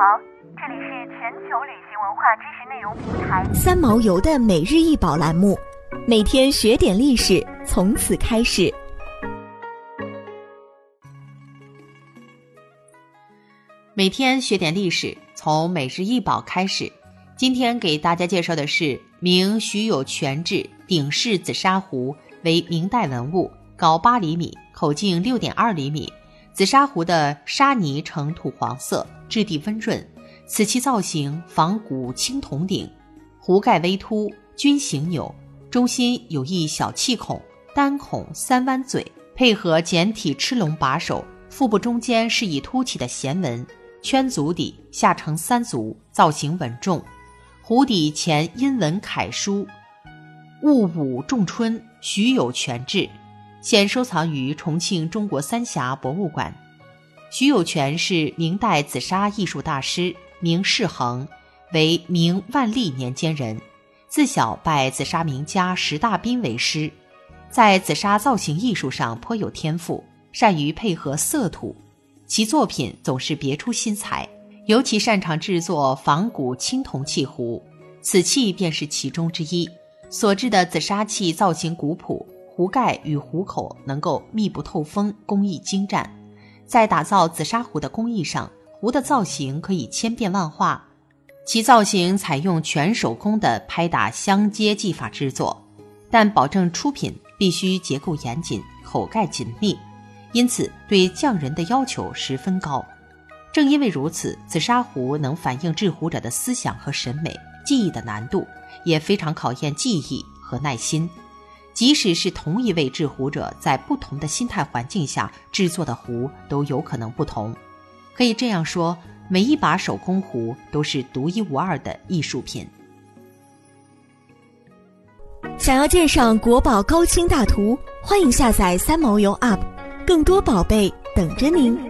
好，这里是全球旅行文化知识内容平台三毛游的每日一宝栏目，每天学点历史，从此开始。每天学点历史，从每日一宝开始。今天给大家介绍的是明徐有泉制鼎式紫砂壶，为明代文物，高八厘米，口径六点二厘米。紫砂壶的砂泥呈土黄色，质地温润。此器造型仿古青铜鼎，壶盖微凸，均形钮，中心有一小气孔，单孔三弯嘴，配合简体螭龙把手，腹部中间是以凸起的弦纹，圈足底，下呈三足，造型稳重。壶底前阴文楷书“戊午仲春，徐有泉制”。现收藏于重庆中国三峡博物馆。徐有泉是明代紫砂艺术大师，名世恒，为明万历年间人。自小拜紫砂名家石大彬为师，在紫砂造型艺术上颇有天赋，善于配合色土，其作品总是别出心裁。尤其擅长制作仿古青铜器壶，此器便是其中之一。所制的紫砂器造型古朴。壶盖与壶口能够密不透风，工艺精湛。在打造紫砂壶的工艺上，壶的造型可以千变万化。其造型采用全手工的拍打相接技法制作，但保证出品必须结构严谨、口盖紧密，因此对匠人的要求十分高。正因为如此，紫砂壶能反映制壶者的思想和审美，技艺的难度也非常考验技艺和耐心。即使是同一位制壶者，在不同的心态环境下制作的壶都有可能不同。可以这样说，每一把手工壶都是独一无二的艺术品。想要鉴赏国宝高清大图，欢迎下载三毛游 App，更多宝贝等着您。